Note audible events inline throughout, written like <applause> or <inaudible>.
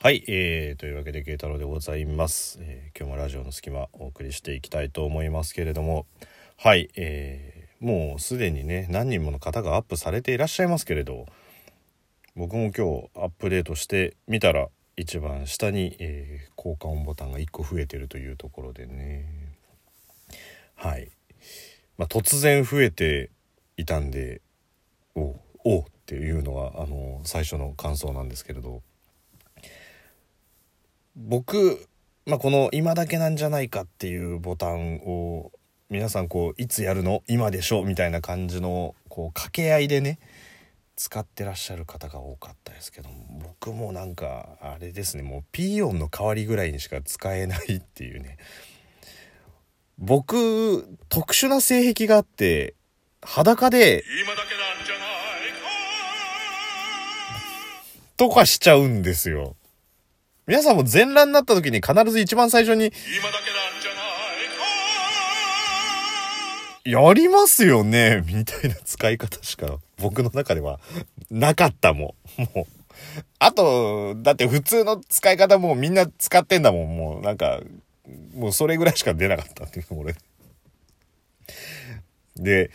はい、えー、というわけで慶太郎でございます、えー今日もラジオの隙間お送りしていきたいと思いますけれども。はい、えーもうすでにね何人もの方がアップされていらっしゃいますけれど。僕も今日アップデートしてみたら一番下に、えー効果音ボタンが1個増えてるというところでね。はい、まあ、突然増えていたんでおおっていうのがあの最初の感想なんですけれど。僕、まあ、この「今だけなんじゃないか」っていうボタンを皆さんこういつやるの？今でしょ？みたいな感じのこう掛け合いでね使ってらっしゃる方が多かったですけども僕もなんかあれですね。もうピー音の代わりぐらいにしか使えないっていうね。僕特殊な性癖があって裸で今だけなんじゃないとかしちゃうんですよ皆さんも全裸になった時に必ず一番最初に今だけなんじゃないやりますよねみたいな使い方しか僕の中ではなかったもん。もう。あと、だって普通の使い方もみんな使ってんだもん。もうなんか、もうそれぐらいしか出なかったっていう俺。で、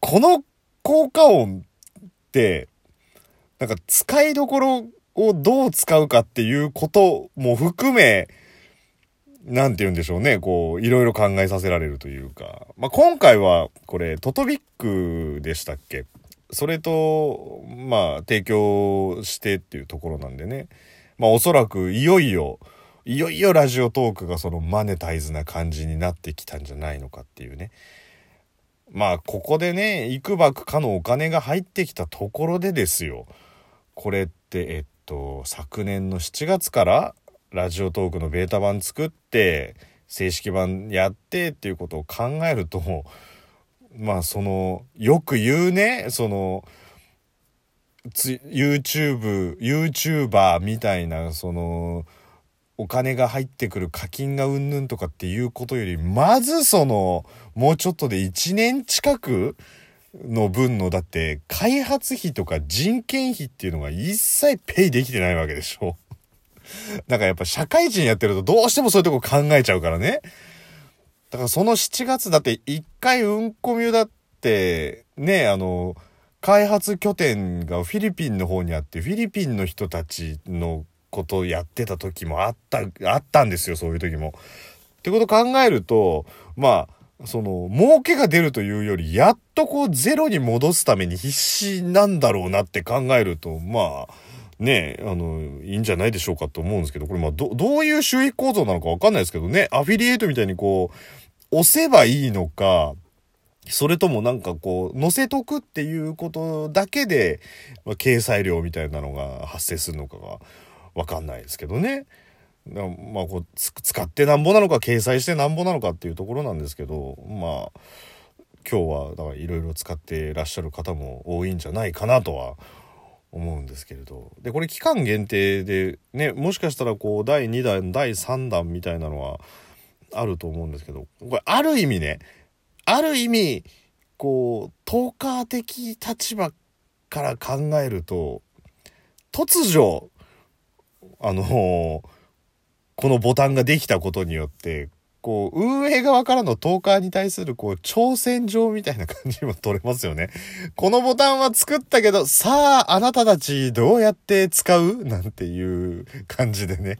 この効果音って、なんか使いどころをどう使うかっていうことも含め、なんて言うんでしょうね、こう、いろいろ考えさせられるというか。まあ、今回は、これ、トトビックでしたっけ？それと、まあ、提供してっていうところなんでね。まあ、おそらく、いよいよ、いよいよラジオトークがそのマネタイズな感じになってきたんじゃないのかっていうね。まあ、ここでね、いくばくかのお金が入ってきたところでですよ。これって、えっと、昨年の7月からラジオトークのベータ版作って正式版やってっていうことを考えると <laughs> まあそのよく言うねその YouTube YouTuber みたいなそのお金が入ってくる課金がうんぬんとかっていうことよりまずそのもうちょっとで1年近くの分のだって開発費とか人件費っていうのが一切ペイできてないわけでしょ。<laughs> だからやっぱ社会人やってるとどうしてもそういうとこ考えちゃうからね。だからその7月だって一回うんこみゅだってねあの開発拠点がフィリピンの方にあってフィリピンの人たちのことをやってた時もあったあったんですよそういう時も。ってこと考えるとまあその儲けが出るというよりやっとこうゼロに戻すために必死なんだろうなって考えるとまあねあのいいんじゃないでしょうかと思うんですけどこれまあどどういう収益構造なのかわかんないですけどねアフィリエイトみたいにこう押せばいいのかそれともなんかこう載せとくっていうことだけで、まあ、掲載料みたいなのが発生するのかがわかんないですけどね。まあこう使ってなんぼなのか掲載してなんぼなのかっていうところなんですけどまあ今日はだからいろいろ使ってらっしゃる方も多いんじゃないかなとは思うんですけれど。でこれ期間限定でねもしかしたらこう第2弾第3弾みたいなのはあると思うんですけどこれある意味ねある意味こうトーカー的立場から考えると突如あのこのボタンができたことによってこう運営側からのトーカーに対するこう挑戦状みたいな感じも取れますよね。このボタンは作ったけどさああなたたちどうやって使う？なんていう感じでね。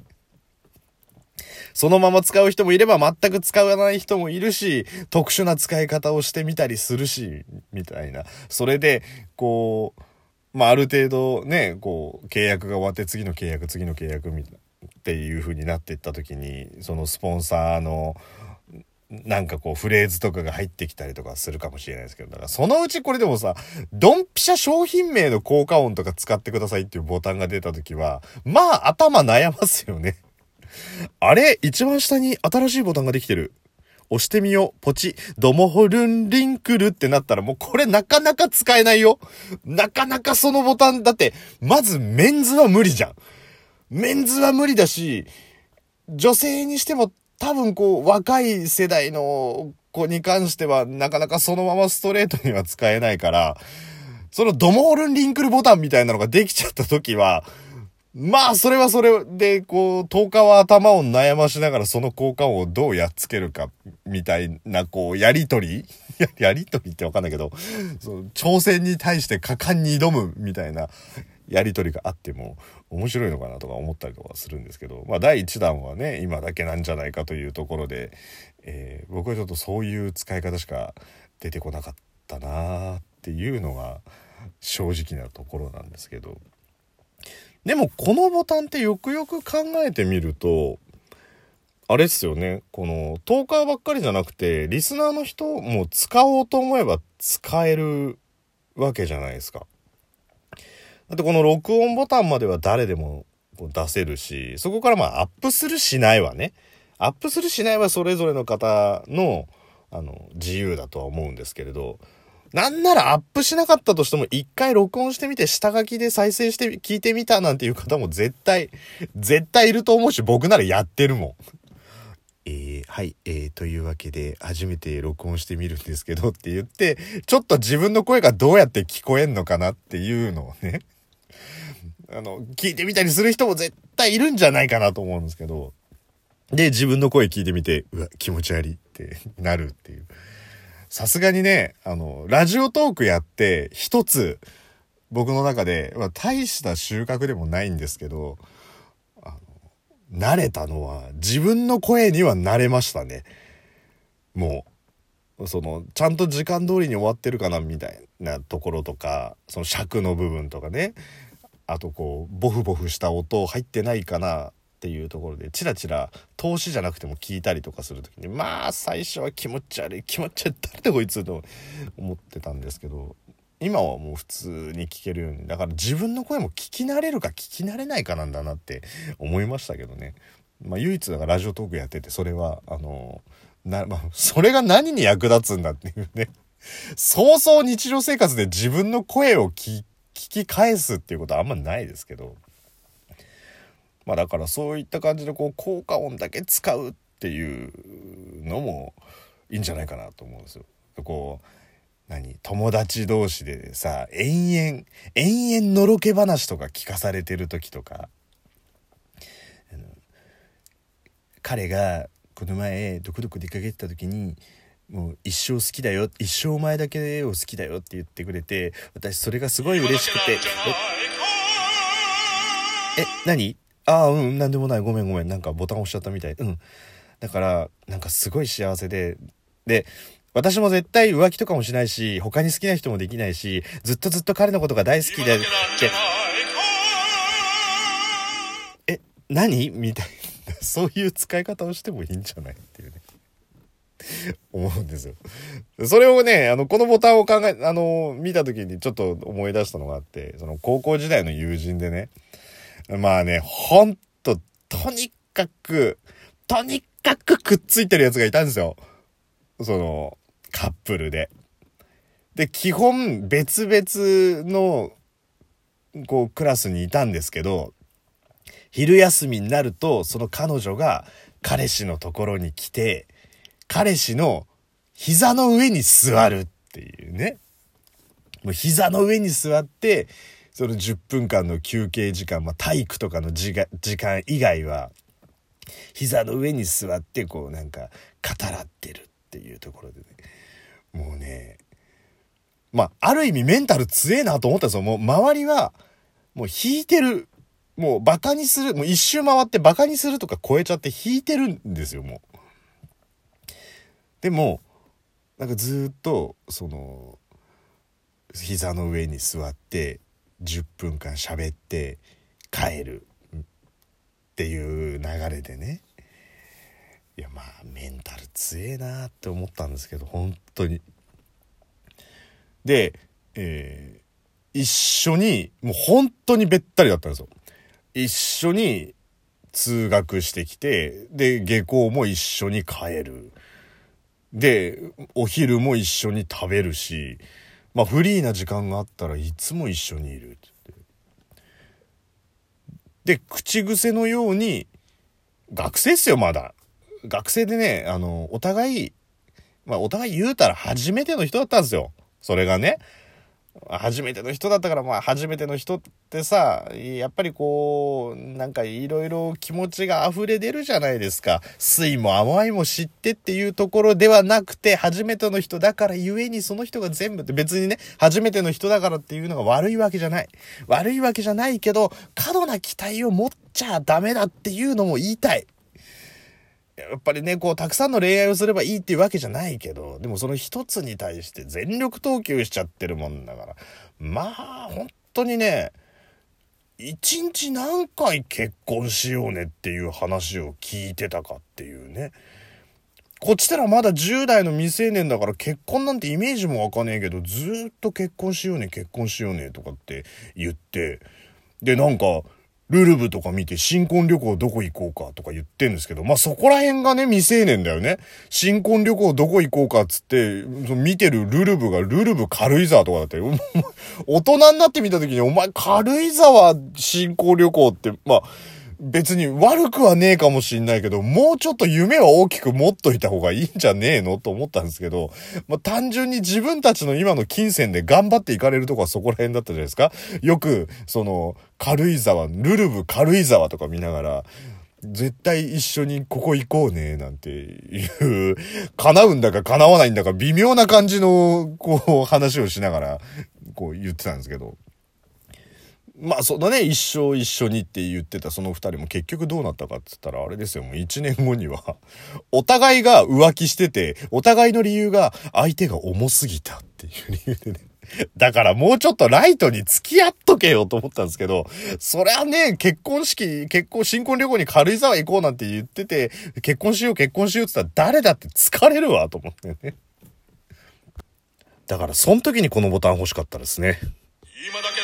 そのまま使う人もいれば全く使わない人もいるし、特殊な使い方をしてみたりするし、みたいな。それで、こう、まあ、ある程度ね、こう、契約が終わって次の契約、次の契約みたいな。っていう風になっていった時にそのスポンサーのなんかこうフレーズとかが入ってきたりとかするかもしれないですけどだからそのうちこれでもさドンピシャ商品名の効果音とか使ってくださいっていうボタンが出た時はまあ頭悩ますよねあれ？一番下に新しいボタンができてる押してみよう。ポチ。ドモホルンリンクルってなったらもうこれなかなか使えないよ。なかなかそのボタン、だって、まずメンズは無理じゃん。メンズは無理だし、女性にしても多分こう若い世代の子に関してはなかなかそのままストレートには使えないから、そのドモールンリンクルボタンみたいなのができちゃった時は、まあ、それはそれで、こう、10日は頭を悩ましながらその効果音をどうやっつけるか、みたいな、こう、やりとり <laughs> やりとりってわかんないけど、その挑戦に対して果敢に挑むみたいなやりとりがあっても面白いのかなとか思ったりとかするんですけど、まあ、第1弾はね、今だけなんじゃないかというところで、えー僕はちょっとそういう使い方しか出てこなかったなっていうのが正直なところなんですけど。でもこのボタンってよくよく考えてみると、あれっすよね。このトーカーばっかりじゃなくて、リスナーの人も使おうと思えば使えるわけじゃないですか。だってこの録音ボタンまでは誰でも出せるし、そこからまあアップするしないはね、アップするしないはそれぞれの方のあの自由だとは思うんですけれど、なんならアップしなかったとしても一回録音してみて下書きで再生して聞いてみたなんていう方も絶対、絶対いると思うし僕ならやってるもん。えー、はい、えー、というわけで初めて録音してみるんですけどって言って、ちょっと自分の声がどうやって聞こえんのかなっていうのをね、あの、聞いてみたりする人も絶対いるんじゃないかなと思うんですけど、で、自分の声聞いてみて、うわ、気持ち悪いって <laughs> なるっていう。さすがにね、あの、ラジオトークやって、一つ、僕の中で、まあ、大した収穫でもないんですけど、あの、慣れたのは、自分の声には慣れましたね。もう、その、ちゃんと時間通りに終わってるかな、みたいなところとか、その尺の部分とかね、あとこう、ボフボフした音入ってないかな、っていうところでチラチラ投資じゃなくても聞いたりとかする時にまあ最初は気持ち悪い気持ち悪い誰だこいつと思ってたんですけど今はもう普通に聞けるようにだから自分の声も聞き慣れるか聞き慣れないかなんだなって思いましたけどね。まあ唯一だからラジオトークやっててそれはあのなまあそれが何に役立つんだっていうね。そうそう日常生活で自分の声を聞聞き返すっていうことはあんまないですけど。まあだからそういった感じでこう効果音だけ使うっていうのもいいんじゃないかなと思うんですよ。こう何？友達同士でさ延々延々のろけ話とか聞かされてる時とか。彼がこの前どこどこ出かけてた時にもう一生好きだよ一生お前だけを好きだよって言ってくれて私それがすごい嬉しくて。ええ何？ああうんなんでもない。ごめんごめん。なんかボタン押しちゃったみたい。うん。だからなんかすごい幸せでで私も絶対浮気とかもしないし他に好きな人もできないしずっとずっと彼のことが大好きでって。え何？みたいな。<laughs> そういう使い方をしてもいいんじゃないっていうね思うんですよ。それをね、あの、このボタンを考え、あの、見た時にちょっと思い出したのがあって、その高校時代の友人でね、まあね、ほんと、とにかく、とにかくくっついてるやつがいたんですよ。その、カップルで。で、基本別々の、こう、クラスにいたんですけど、昼休みになると、その彼女が彼氏のところに来て、彼氏の膝の上に座るっていうね。もう膝の上に座って、その10分間の休憩時間、まあ、体育とかの時間以外は、膝の上に座って、こうなんか、語らってるっていうところでね。もうね、まあ、ある意味メンタル強えなと思ったんですよ。もう周りは、もう引いてる。もうバカにする。もう一周回ってバカにするとか超えちゃって引いてるんですよ、もう。でも、なんかずっと、その、膝の上に座って、10分間喋って、帰る。っていう流れでね。いや、まあ、メンタル強えなって思ったんですけど、本当に。で、えー一緒に、もう本当にべったりだったんですよ。一緒に通学してきて、で、下校も一緒に帰る。で、お昼も一緒に食べるし、まあフリーな時間があったらいつも一緒にいるってって。で、口癖のように、学生っすよ、まだ。学生でね、あの、お互い、まあお互い言うたら初めての人だったんですよ。それがね。初めての人だったから、まあ、初めての人ってさ、やっぱりこう、なんかいろいろ気持ちが溢れ出るじゃないですか。酸いも甘いも知ってっていうところではなくて、初めての人だからゆえにその人が全部って別にね、初めての人だからっていうのが悪いわけじゃない。悪いわけじゃないけど、過度な期待を持っちゃダメだっていうのも言いたい。やっぱりね、こう、たくさんの恋愛をすればいいっていうわけじゃないけど、でもその一つに対して全力投球しちゃってるもんだから、まあ、本当にね、一日何回結婚しようねっていう話を聞いてたかっていうね。こっちたらまだ10代の未成年だから結婚なんてイメージもわかねえけど、ずっと結婚しようね、結婚しようねとかって言って、で、なんか、ルルブとか見て新婚旅行どこ行こうかとか言ってんですけど、まあ、そこら辺がね、未成年だよね。新婚旅行どこ行こうかっつって、見てるルルブがルルブ軽井沢とかだって、<laughs> 大人になってみた時に、お前軽井沢新婚旅行って、まあ、別に悪くはねえかもしんないけど、もうちょっと夢は大きく持っといた方がいいんじゃねえのと思ったんですけど、まあ、単純に自分たちの今の金銭で頑張っていかれるとこはそこら辺だったじゃないですか。よく、その、軽井沢、ルルブ軽井沢とか見ながら、絶対一緒にここ行こうね、なんていう、叶うんだか叶わないんだか微妙な感じの、こう、話をしながら、こう言ってたんですけど。まあそのね一生一緒にって言ってたその2人も結局どうなったかっつったらあれですよもう1年後には <laughs> お互いが浮気しててお互いの理由が相手が重すぎたっていう理由でねだからもうちょっとライトに付き合っとけよと思ったんですけど、そりゃね、結婚式、結婚、新婚旅行に軽井沢行こうなんて言ってて、結婚しよう結婚しようって言ったら誰だって疲れるわと思ってね。だからその時にこのボタン欲しかったですね。今だけ